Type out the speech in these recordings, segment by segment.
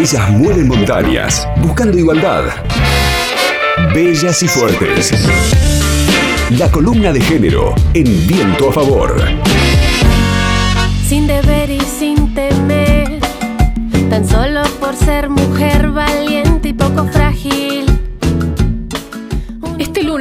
Ellas mueven montañas, buscando igualdad. Bellas y fuertes. La columna de género en viento a favor. Sin deber y sin temer, tan solo por ser mujer valiente y poco frágil.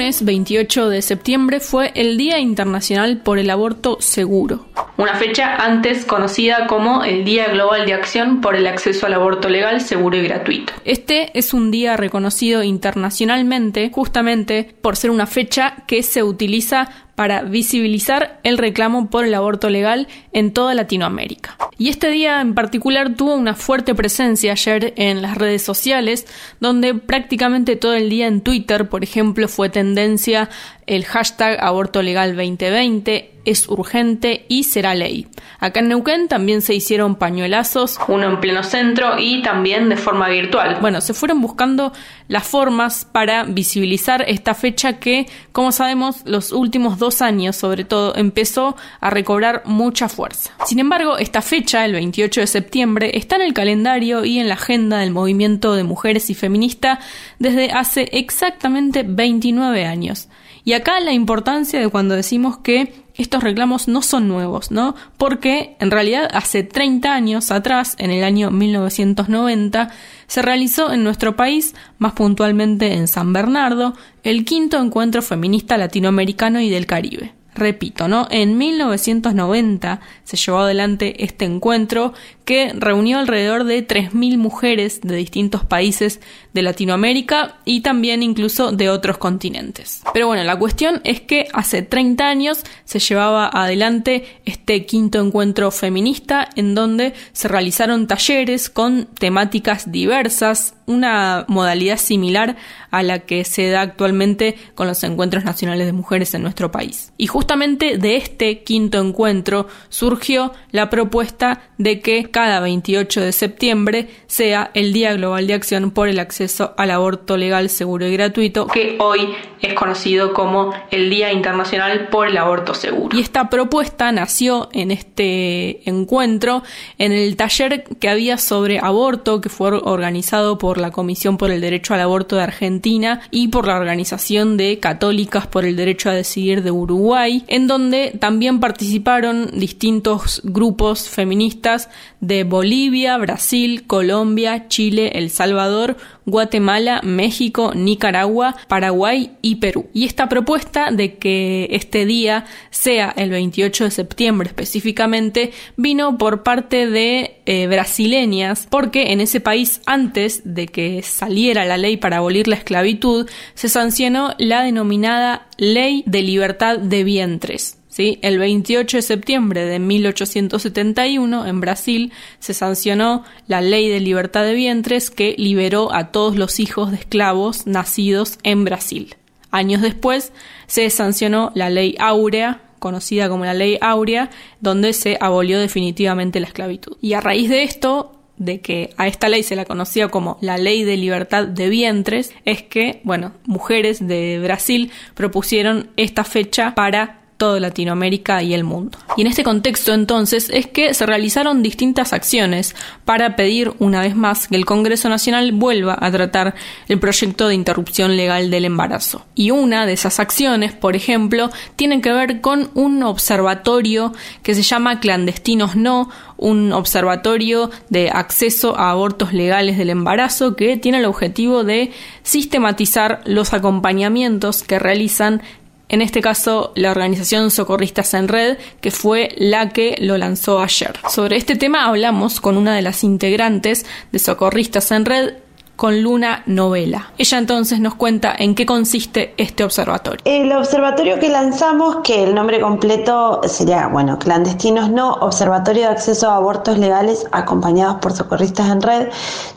Este lunes 28 de septiembre fue el Día Internacional por el Aborto Seguro una fecha antes conocida como el Día Global de Acción por el Acceso al Aborto Legal, Seguro y Gratuito. Este es un día reconocido internacionalmente justamente por ser una fecha que se utiliza para visibilizar el reclamo por el aborto legal en toda Latinoamérica. Y este día en particular tuvo una fuerte presencia ayer en las redes sociales, donde prácticamente todo el día en Twitter, por ejemplo, fue tendencia el hashtag aborto legal 2020, es urgente y será ley. Acá en Neuquén también se hicieron pañuelazos, uno en pleno centro y también de forma virtual. Bueno, se fueron buscando las formas para visibilizar esta fecha que, como sabemos, los últimos dos años sobre todo empezó a recobrar mucha fuerza. Sin embargo, esta fecha, el 28 de septiembre, está en el calendario y en la agenda del movimiento de mujeres y feminista desde hace exactamente 29 años. Y acá la importancia de cuando decimos que estos reclamos no son nuevos, ¿no? Porque en realidad hace 30 años atrás, en el año 1990, se realizó en nuestro país, más puntualmente en San Bernardo, el quinto encuentro feminista latinoamericano y del Caribe repito, ¿no? En 1990 se llevó adelante este encuentro que reunió alrededor de 3.000 mujeres de distintos países de Latinoamérica y también incluso de otros continentes. Pero bueno, la cuestión es que hace 30 años se llevaba adelante este quinto encuentro feminista en donde se realizaron talleres con temáticas diversas, una modalidad similar a la que se da actualmente con los encuentros nacionales de mujeres en nuestro país. Y justamente de este quinto encuentro surgió la propuesta de que cada 28 de septiembre sea el Día Global de Acción por el acceso al aborto legal, seguro y gratuito, que hoy es conocido como el Día Internacional por el Aborto Seguro. Y esta propuesta nació en este encuentro, en el taller que había sobre aborto que fue organizado por la Comisión por el Derecho al Aborto de Argentina y por la Organización de Católicas por el Derecho a Decidir de Uruguay, en donde también participaron distintos grupos feministas de Bolivia, Brasil, Colombia, Chile, El Salvador, Guatemala, México, Nicaragua, Paraguay y Perú. Y esta propuesta de que este día sea el 28 de septiembre específicamente vino por parte de eh, brasileñas porque en ese país antes de que saliera la ley para abolir la esclavitud se sancionó la denominada Ley de Libertad de Vientres. El 28 de septiembre de 1871, en Brasil, se sancionó la Ley de Libertad de Vientres que liberó a todos los hijos de esclavos nacidos en Brasil. Años después, se sancionó la Ley Áurea, conocida como la Ley Áurea, donde se abolió definitivamente la esclavitud. Y a raíz de esto, de que a esta ley se la conocía como la ley de libertad de vientres, es que, bueno, mujeres de Brasil propusieron esta fecha para toda Latinoamérica y el mundo. Y en este contexto entonces es que se realizaron distintas acciones para pedir una vez más que el Congreso Nacional vuelva a tratar el proyecto de interrupción legal del embarazo. Y una de esas acciones, por ejemplo, tiene que ver con un observatorio que se llama Clandestinos No, un observatorio de acceso a abortos legales del embarazo que tiene el objetivo de sistematizar los acompañamientos que realizan en este caso la organización Socorristas en Red, que fue la que lo lanzó ayer. Sobre este tema hablamos con una de las integrantes de Socorristas en Red, con Luna Novela. Ella entonces nos cuenta en qué consiste este observatorio. El observatorio que lanzamos, que el nombre completo sería, bueno, Clandestinos No, Observatorio de Acceso a Abortos Legales acompañados por socorristas en red,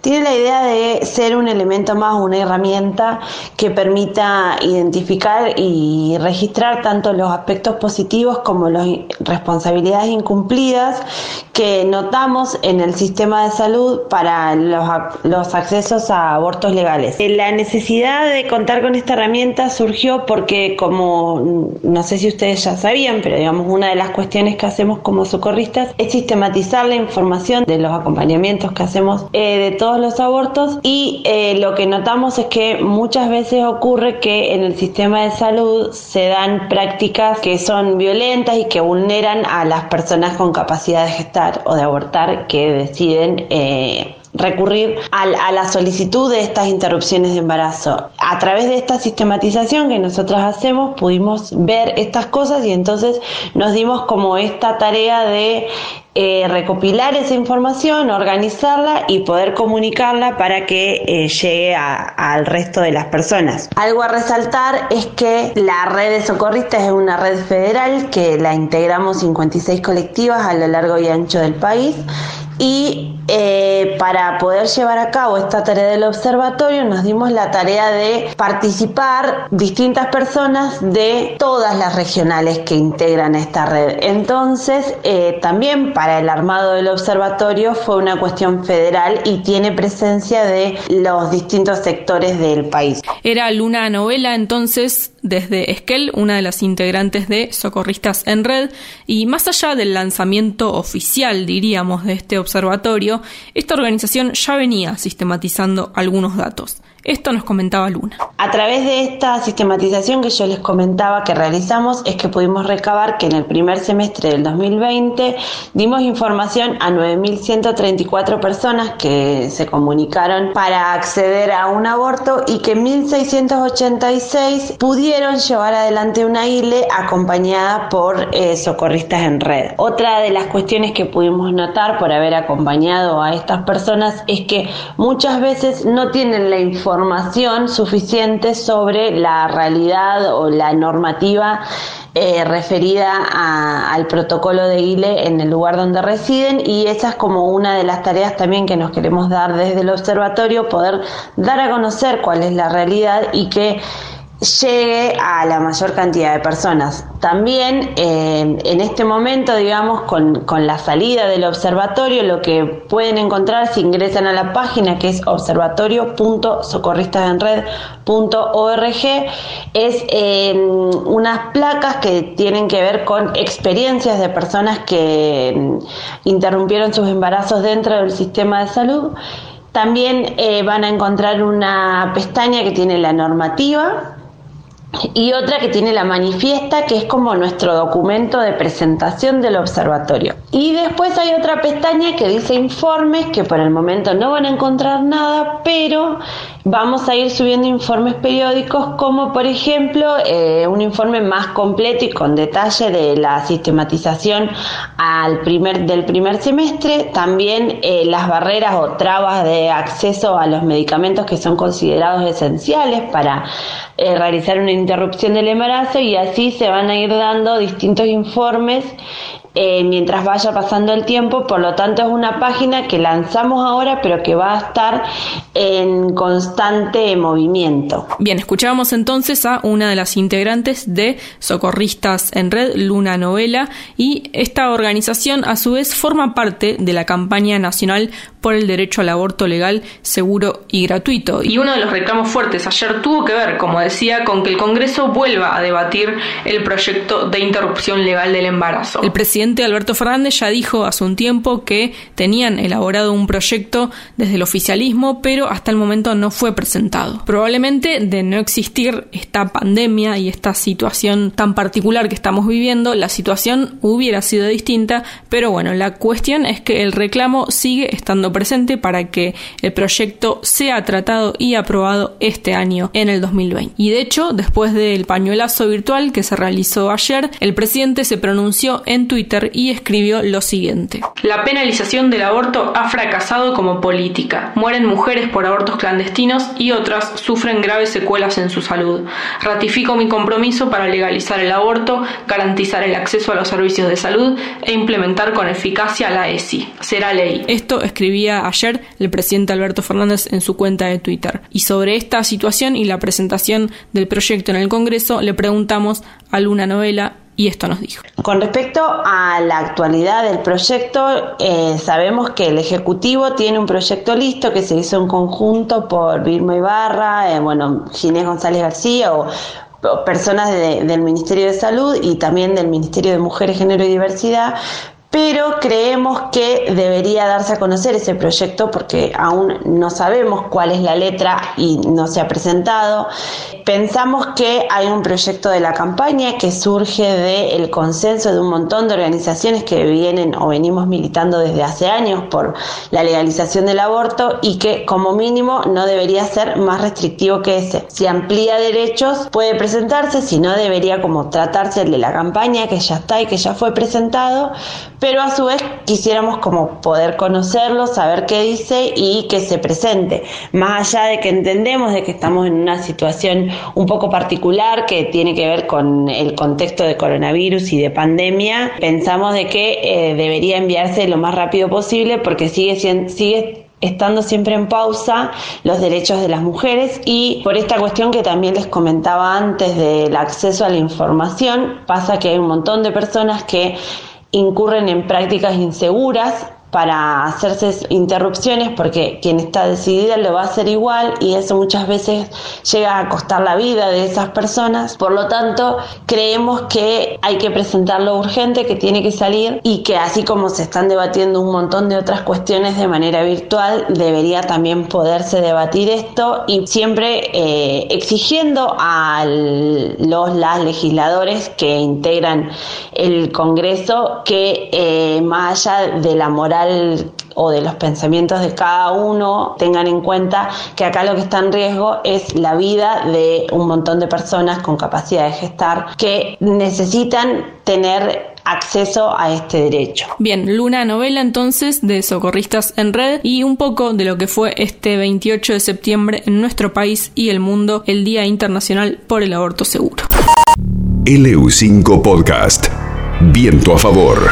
tiene la idea de ser un elemento más, una herramienta que permita identificar y registrar tanto los aspectos positivos como las responsabilidades incumplidas que notamos en el sistema de salud para los, los accesos a abortos legales. Eh, la necesidad de contar con esta herramienta surgió porque como no sé si ustedes ya sabían, pero digamos una de las cuestiones que hacemos como socorristas es sistematizar la información de los acompañamientos que hacemos eh, de todos los abortos y eh, lo que notamos es que muchas veces ocurre que en el sistema de salud se dan prácticas que son violentas y que vulneran a las personas con capacidad de gestar o de abortar que deciden recurrir a, la solicitud de estas interrupciones de embarazo. A través de esta sistematización que nosotros hacemos pudimos ver estas cosas y entonces nos dimos como esta tarea de eh, recopilar esa información, organizarla y poder comunicarla para que eh, llegue al resto de las personas. Algo a resaltar es que la red de socorristas es una red federal que la integramos 56 colectivas a lo largo y ancho del país y eh, para poder llevar a cabo esta tarea del observatorio nos dimos la tarea de participar distintas personas de todas las regionales que integran esta red. Entonces, eh, también para el armado del observatorio fue una cuestión federal y tiene presencia de los distintos sectores del país. Era Luna Novela entonces desde Esquel, una de las integrantes de Socorristas en Red, y más allá del lanzamiento oficial, diríamos, de este observatorio, esta organización ya venía sistematizando algunos datos. Esto nos comentaba Luna. A través de esta sistematización que yo les comentaba que realizamos es que pudimos recabar que en el primer semestre del 2020 dimos información a 9.134 personas que se comunicaron para acceder a un aborto y que 1.686 pudieron llevar adelante una ILE acompañada por eh, socorristas en red. Otra de las cuestiones que pudimos notar por haber acompañado a estas personas es que muchas veces no tienen la información información suficiente sobre la realidad o la normativa eh, referida al protocolo de ILE en el lugar donde residen y esa es como una de las tareas también que nos queremos dar desde el observatorio, poder dar a conocer cuál es la realidad y que llegue a la mayor cantidad de personas. También eh, en este momento, digamos, con, la salida del observatorio, lo que pueden encontrar si ingresan a la página que es observatorio.socorristasenred.org es eh, unas placas que tienen que ver con experiencias de personas que mm, interrumpieron sus embarazos dentro del sistema de salud. También eh, van a encontrar una pestaña que tiene la normativa y otra que tiene la manifiesta, que es como nuestro documento de presentación del observatorio. Y después hay otra pestaña que dice informes, que por el momento no van a encontrar nada, pero vamos a ir subiendo informes periódicos como por ejemplo eh, un informe más completo y con detalle de la sistematización al primer, del primer semestre, también eh, las barreras o trabas de acceso a los medicamentos que son considerados esenciales para eh, realizar una interrupción del embarazo y así se van a ir dando distintos informes eh, mientras vaya pasando el tiempo. Por lo tanto, es una página que lanzamos ahora, pero que va a estar en constante movimiento. Bien, escuchamos entonces a una de las integrantes de Socorristas en Red, Luna Novela, y esta organización a su vez forma parte de la campaña nacional por el derecho al aborto legal, seguro y gratuito. Y uno de los reclamos fuertes ayer tuvo que ver, como decía, con que el Congreso vuelva a debatir el proyecto de interrupción legal del embarazo. El presidente Alberto Fernández ya dijo hace un tiempo que tenían elaborado un proyecto desde el oficialismo, pero hasta el momento no fue presentado. Probablemente de no existir esta pandemia y esta situación tan particular que estamos viviendo, la situación hubiera sido distinta, pero bueno, la cuestión es que el reclamo sigue estando presente para que el proyecto sea tratado y aprobado este año en el 2020. Y de hecho, después del pañuelazo virtual que se realizó ayer, el presidente se pronunció en Twitter y escribió lo siguiente. La penalización del aborto ha fracasado como política. Mueren mujeres por abortos clandestinos y otras sufren graves secuelas en su salud. Ratifico mi compromiso para legalizar el aborto, garantizar el acceso a los servicios de salud e implementar con eficacia la ESI. Será ley. Esto ayer el presidente Alberto Fernández en su cuenta de Twitter. Y sobre esta situación y la presentación del proyecto en el Congreso le preguntamos a Luna Novela y esto nos dijo. Con respecto a la actualidad del proyecto, eh, sabemos que el Ejecutivo tiene un proyecto listo que se hizo en conjunto por Vilma Ibarra, eh, bueno, Ginés González García o personas del Ministerio de Salud y también del Ministerio de Mujeres, Género y Diversidad pero creemos que debería darse a conocer ese proyecto porque aún no sabemos cuál es la letra y no se ha presentado. Pensamos que hay un proyecto de la campaña que surge del consenso de un montón de organizaciones que vienen o venimos militando desde hace años por la legalización del aborto y que como mínimo no debería ser más restrictivo que ese. Si amplía derechos puede presentarse, si no debería como tratarse el de la campaña que ya está y que ya fue presentado pero a su vez quisiéramos como poder conocerlo, saber qué dice y que se presente. Más allá de que entendemos de que estamos en una situación un poco particular que tiene que ver con el contexto de coronavirus y de pandemia, pensamos de que eh, debería enviarse lo más rápido posible porque sigue sigue estando siempre en pausa los derechos de las mujeres y por esta cuestión que también les comentaba antes del acceso a la información, pasa que hay un montón de personas que incurren en prácticas inseguras para hacerse interrupciones porque quien está decidida lo va a hacer igual y eso muchas veces llega a costar la vida de esas personas. Por lo tanto, creemos que hay que presentar lo urgente que tiene que salir y que así como se están debatiendo un montón de otras cuestiones de manera virtual, debería también poderse debatir esto y siempre eh, exigiendo a los las legisladores que integran el Congreso que eh, más allá de la moral o de los pensamientos de cada uno tengan en cuenta que acá lo que está en riesgo es la vida de un montón de personas con capacidad de gestar que necesitan tener acceso a este derecho. Bien, Luna novela entonces de Socorristas en Red y un poco de lo que fue este 28 de septiembre en nuestro país y el mundo, el Día Internacional por el Aborto Seguro. LU5 Podcast. Viento a favor.